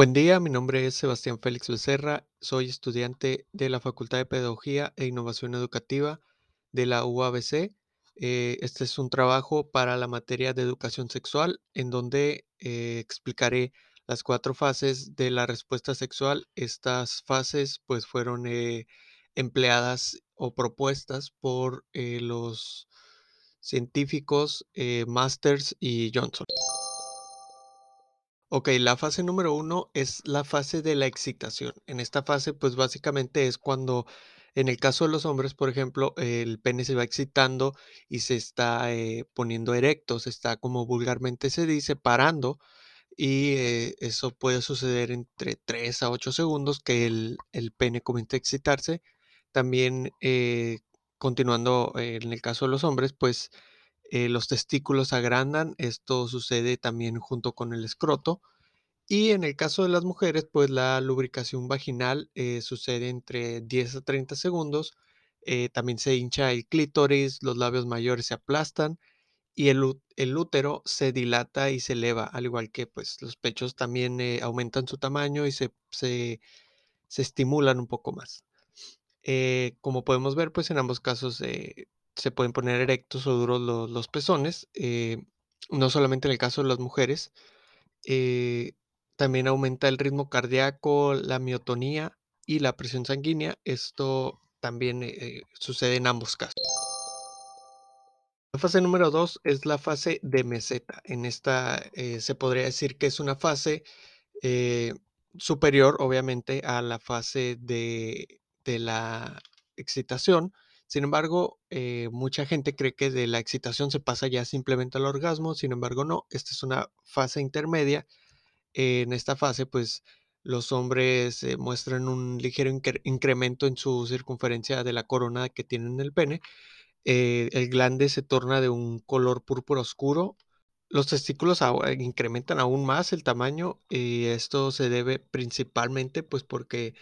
Buen día, mi nombre es Sebastián Félix Becerra, soy estudiante de la Facultad de Pedagogía e Innovación Educativa de la UABC. Eh, este es un trabajo para la materia de educación sexual en donde eh, explicaré las cuatro fases de la respuesta sexual. Estas fases pues fueron eh, empleadas o propuestas por los científicos Masters y Johnson. Ok, la fase número uno es la fase de la excitación. En esta fase, pues básicamente es cuando, en el caso de los hombres, por ejemplo, el pene se va excitando y se está eh, poniendo erecto, se está, como vulgarmente se dice, parando. Y eh, eso puede suceder entre 3 a 8 segundos que el, el pene comienza a excitarse. También, eh, continuando en el caso de los hombres, pues eh, los testículos agrandan, esto sucede también junto con el escroto. Y en el caso de las mujeres, pues la lubricación vaginal eh, sucede entre 10 a 30 segundos. Eh, también se hincha el clítoris, los labios mayores se aplastan y el, útero se dilata y se eleva, al igual que pues los pechos también aumentan su tamaño y se, se, se estimulan un poco más. como podemos ver, pues en ambos casos se pueden poner erectos o duros los, pezones, eh, no solamente en el caso de las mujeres, eh, también aumenta el ritmo cardíaco, la miotonía y la presión sanguínea. Esto también eh, sucede en ambos casos. La fase número 2 es la fase de meseta. En esta se podría decir que es una fase superior, obviamente, a la fase de, de la excitación, sin embargo, eh, mucha gente cree que de la excitación se pasa ya simplemente al orgasmo, sin embargo no, esta es una fase intermedia. en esta fase, pues los hombres eh, muestran un ligero incremento en su circunferencia de la corona que tienen en el pene. Eh, el glande se torna de un color púrpura oscuro. Los testículos incrementan aún más el tamaño y esto se debe principalmente pues porque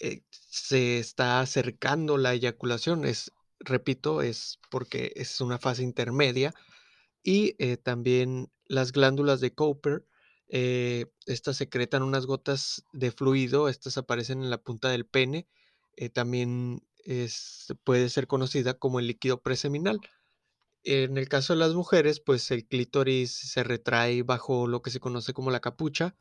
eh, se está acercando la eyaculación. Es, repito, es porque es una fase intermedia. Y eh, también las glándulas de Cooper, eh, estas secretan unas gotas de fluido, estas aparecen en la punta del pene. también puede ser conocida como el líquido preseminal. En el caso de las mujeres, pues el clítoris se retrae bajo lo que se conoce como la capucha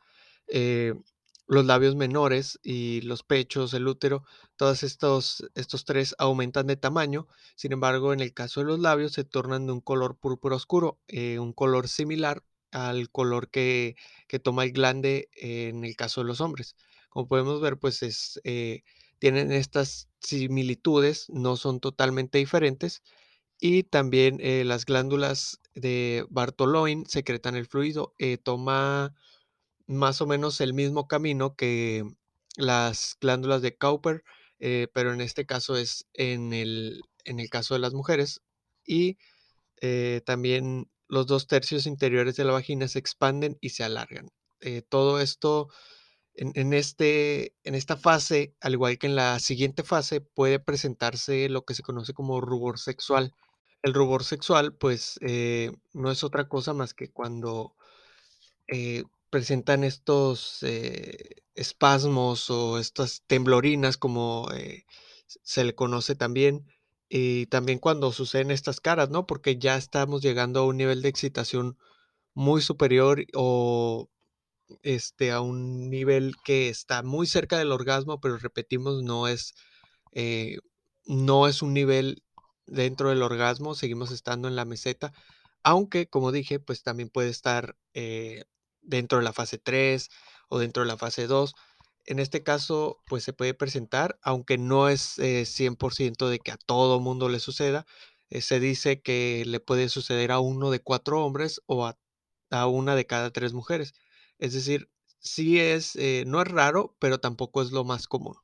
los labios menores y los pechos, el útero, todos estos, estos tres aumentan de tamaño. Sin embargo, en el caso de los labios se tornan de un color púrpura oscuro, eh, un color similar al color que, toma el glande en el caso de los hombres. Como podemos ver, pues es, eh, tienen estas similitudes, no son totalmente diferentes. Y también eh, las glándulas de Bartolin secretan el fluido. toma más o menos el mismo camino que las glándulas de Cowper, eh, pero en este caso es en el, en el caso de las mujeres. Y eh, también los dos tercios interiores de la vagina se expanden y se alargan. Eh, todo esto en, este, en esta fase, al igual que en la siguiente fase, puede presentarse lo que se conoce como rubor sexual. El rubor sexual, pues, no es otra cosa más que cuando presentan estos eh, espasmos o estas temblorinas, como eh, se le conoce también, y también cuando suceden estas caras, ¿no? Porque ya estamos llegando a un nivel de excitación muy superior o este, a un nivel que está muy cerca del orgasmo, pero repetimos, no es, eh, no es un nivel dentro del orgasmo, seguimos estando en la meseta, aunque como dije, pues también puede estar dentro de la fase 3 o dentro de la fase 2. En este caso, pues se puede presentar, aunque no es 100% eh, de que a todo mundo le suceda. Eh, se dice que le puede suceder a uno de cuatro hombres o a, una de cada tres mujeres. Es decir, sí es, eh, no es raro, pero tampoco es lo más común.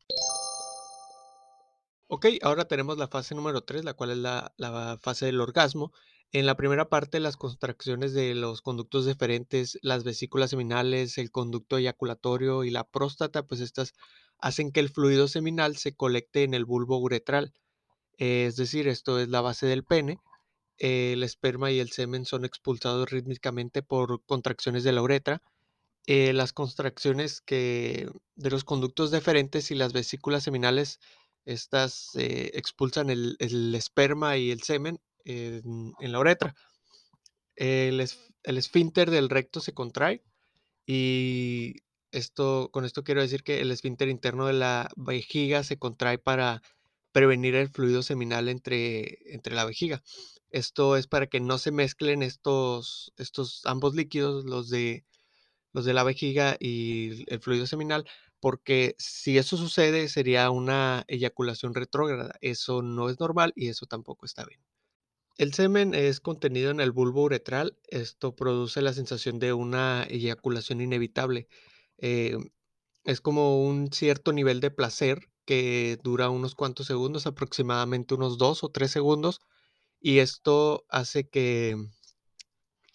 Ok, ahora tenemos la fase número 3, la cual es la fase del orgasmo. En la primera parte, las contracciones de los conductos deferentes, las vesículas seminales, el conducto eyaculatorio y la próstata, pues estas hacen que el fluido seminal se colecte en el bulbo uretral. es decir, esto es la base del pene. el esperma y el semen son expulsados rítmicamente por contracciones de la uretra eh, las contracciones que de los conductos deferentes y las vesículas seminales, estas eh, expulsan el, el esperma y el semen en, la uretra. El, el esfínter del recto se contrae y esto, con esto quiero decir que el esfínter interno de la vejiga se contrae para prevenir el fluido seminal entre, entre la vejiga. Esto es para que no se mezclen estos, estos ambos líquidos, los de, los de la vejiga y el fluido seminal, porque si eso sucede sería una eyaculación retrógrada. Eso no es normal y eso tampoco está bien. El semen es contenido en el bulbo uretral. Esto produce la sensación de una eyaculación inevitable. Eh, es como un cierto nivel de placer que dura unos cuantos segundos, aproximadamente unos dos o tres segundos, y esto hace que,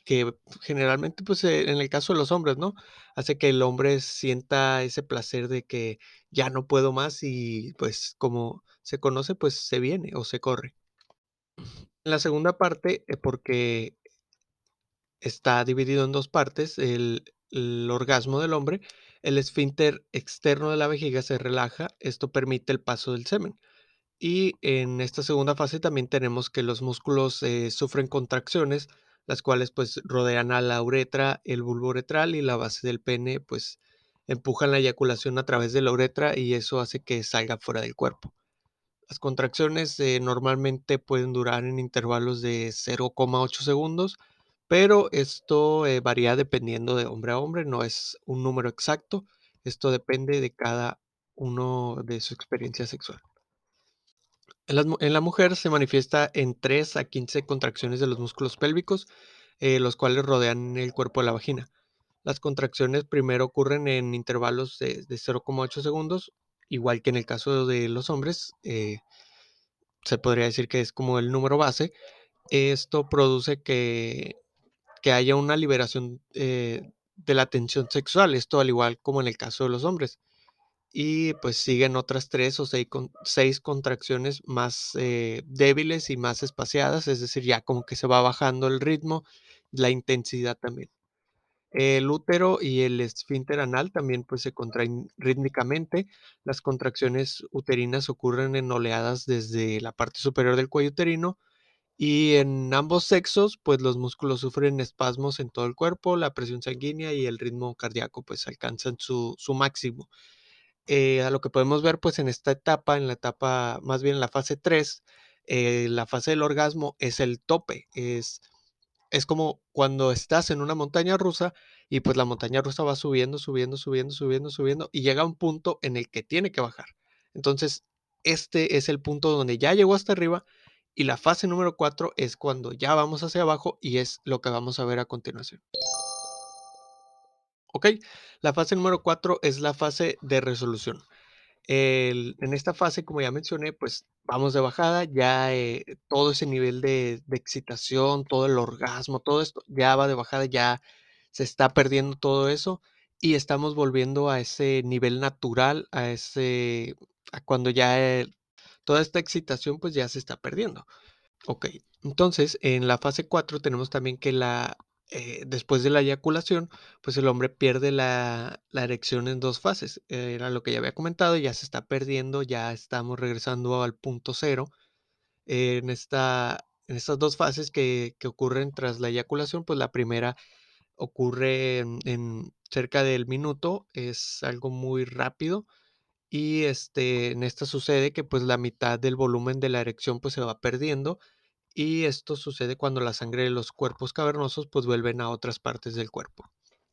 que generalmente, pues eh, en el caso de los hombres, ¿no? Hace que el hombre sienta ese placer de que ya no puedo más y pues como se conoce, pues se viene o se corre. La segunda parte, eh, porque está dividido en dos partes, el, el orgasmo del hombre, el esfínter externo de la vejiga se relaja, esto permite el paso del semen. Y en esta segunda fase también tenemos que los músculos eh, sufren contracciones, las cuales pues rodean a la uretra, el bulbo uretral y la base del pene, pues empujan la eyaculación a través de la uretra y eso hace que salga fuera del cuerpo. Las contracciones eh, normalmente pueden durar en intervalos de 0,8 segundos, pero esto eh, varía dependiendo de hombre a hombre, no es un número exacto. Esto depende de cada uno de su experiencia sexual. En, la mujer se manifiesta en 3 a 15 contracciones de los músculos pélvicos, eh, los cuales rodean el cuerpo de la vagina. Las contracciones primero ocurren en intervalos de, de 0,8 segundos, igual que en el caso de los hombres. eh, se podría decir que es como el número base, esto produce que, que haya una liberación eh, de la tensión sexual, esto al igual como en el caso de los hombres. Y pues siguen otras tres o seis, seis contracciones más eh, débiles y más espaciadas, es decir, ya como que se va bajando el ritmo, la intensidad también. El útero y el esfínter anal también pues se contraen rítmicamente. Las contracciones uterinas ocurren en oleadas desde la parte superior del cuello uterino y en ambos sexos pues los músculos sufren espasmos en todo el cuerpo, la presión sanguínea y el ritmo cardíaco pues alcanzan su, su máximo. Eh, a lo que podemos ver pues en esta etapa, en la etapa más bien en la fase 3, eh, la fase del orgasmo es el tope, es es como cuando estás en una montaña rusa y pues la montaña rusa va subiendo, subiendo, subiendo, subiendo, subiendo y llega a un punto en el que tiene que bajar. Entonces, este es el punto donde ya llegó hasta arriba y la fase número 4 es cuando ya vamos hacia abajo y es lo que vamos a ver a continuación. ¿Ok? La fase número 4 es la fase de resolución. En esta fase, como ya mencioné, pues vamos de bajada, ya eh, todo ese nivel de, excitación, todo el orgasmo, todo esto ya va de bajada, ya se está perdiendo todo eso y estamos volviendo a ese nivel natural, a ese, cuando ya eh, toda esta excitación pues ya se está perdiendo. Ok, entonces en la fase 4 tenemos también que la, eh, después de la eyaculación, pues el hombre pierde la, erección en dos fases. Eh, Era lo que ya había comentado, ya se está perdiendo, ya estamos regresando al punto cero. Eh, en esta, en estas dos fases que, ocurren tras la eyaculación, pues la primera ocurre en, en cerca del minuto, es algo muy rápido. Y este, en esta sucede que pues la mitad del volumen de la erección pues se va perdiendo y esto sucede cuando la sangre de los cuerpos cavernosos pues vuelven a otras partes del cuerpo.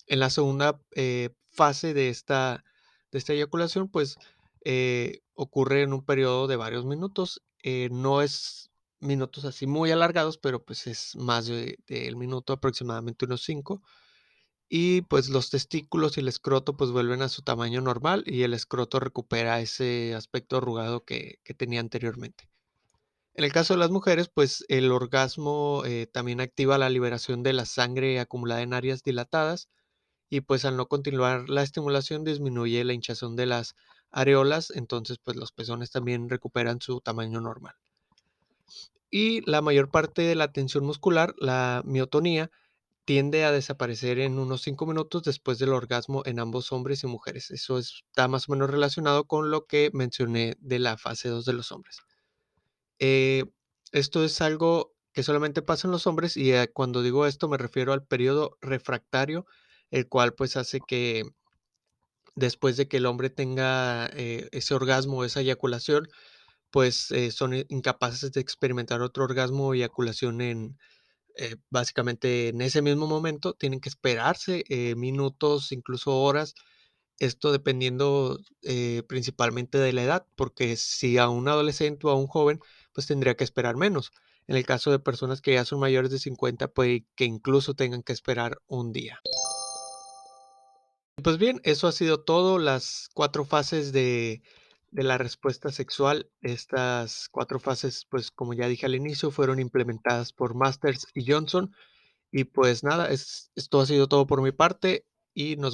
En la segunda eh, fase de esta, de esta eyaculación pues eh, ocurre en un periodo de varios minutos. eh, no es minutos así muy alargados, pero pues es más de- del minuto, aproximadamente unos 5. Y pues los testículos y el escroto pues vuelven a su tamaño normal y el escroto recupera ese aspecto arrugado que tenía anteriormente. En el caso de las mujeres, pues el orgasmo eh, también activa la liberación de la sangre acumulada en áreas dilatadas y pues al no continuar la estimulación disminuye la hinchazón de las areolas, entonces pues los pezones también recuperan su tamaño normal. Y la mayor parte de la tensión muscular, la miotonía, tiende a desaparecer en unos 5 minutos después del orgasmo en ambos hombres y mujeres. Eso está más o menos relacionado con lo que mencioné de la fase 2 de los hombres. Eh, esto es algo que solamente pasa en los hombres y eh, cuando digo esto me refiero al periodo refractario, el cual pues hace que después de que el hombre tenga eh, ese orgasmo, esa eyaculación, pues son incapaces de experimentar otro orgasmo o eyaculación en eh, básicamente en ese mismo momento, tienen que esperarse minutos, incluso horas, esto dependiendo principalmente de la edad, porque si a un adolescente o a un joven, pues tendría que esperar menos. En el caso de personas que ya son mayores de 50, puede que incluso tengan que esperar un día. Pues bien, eso ha sido todo, las cuatro fases de, de la respuesta sexual. Estas cuatro fases, pues como ya dije al inicio, fueron implementadas por Masters y Johnson. Y pues nada, es, esto ha sido todo por mi parte y nos vemos.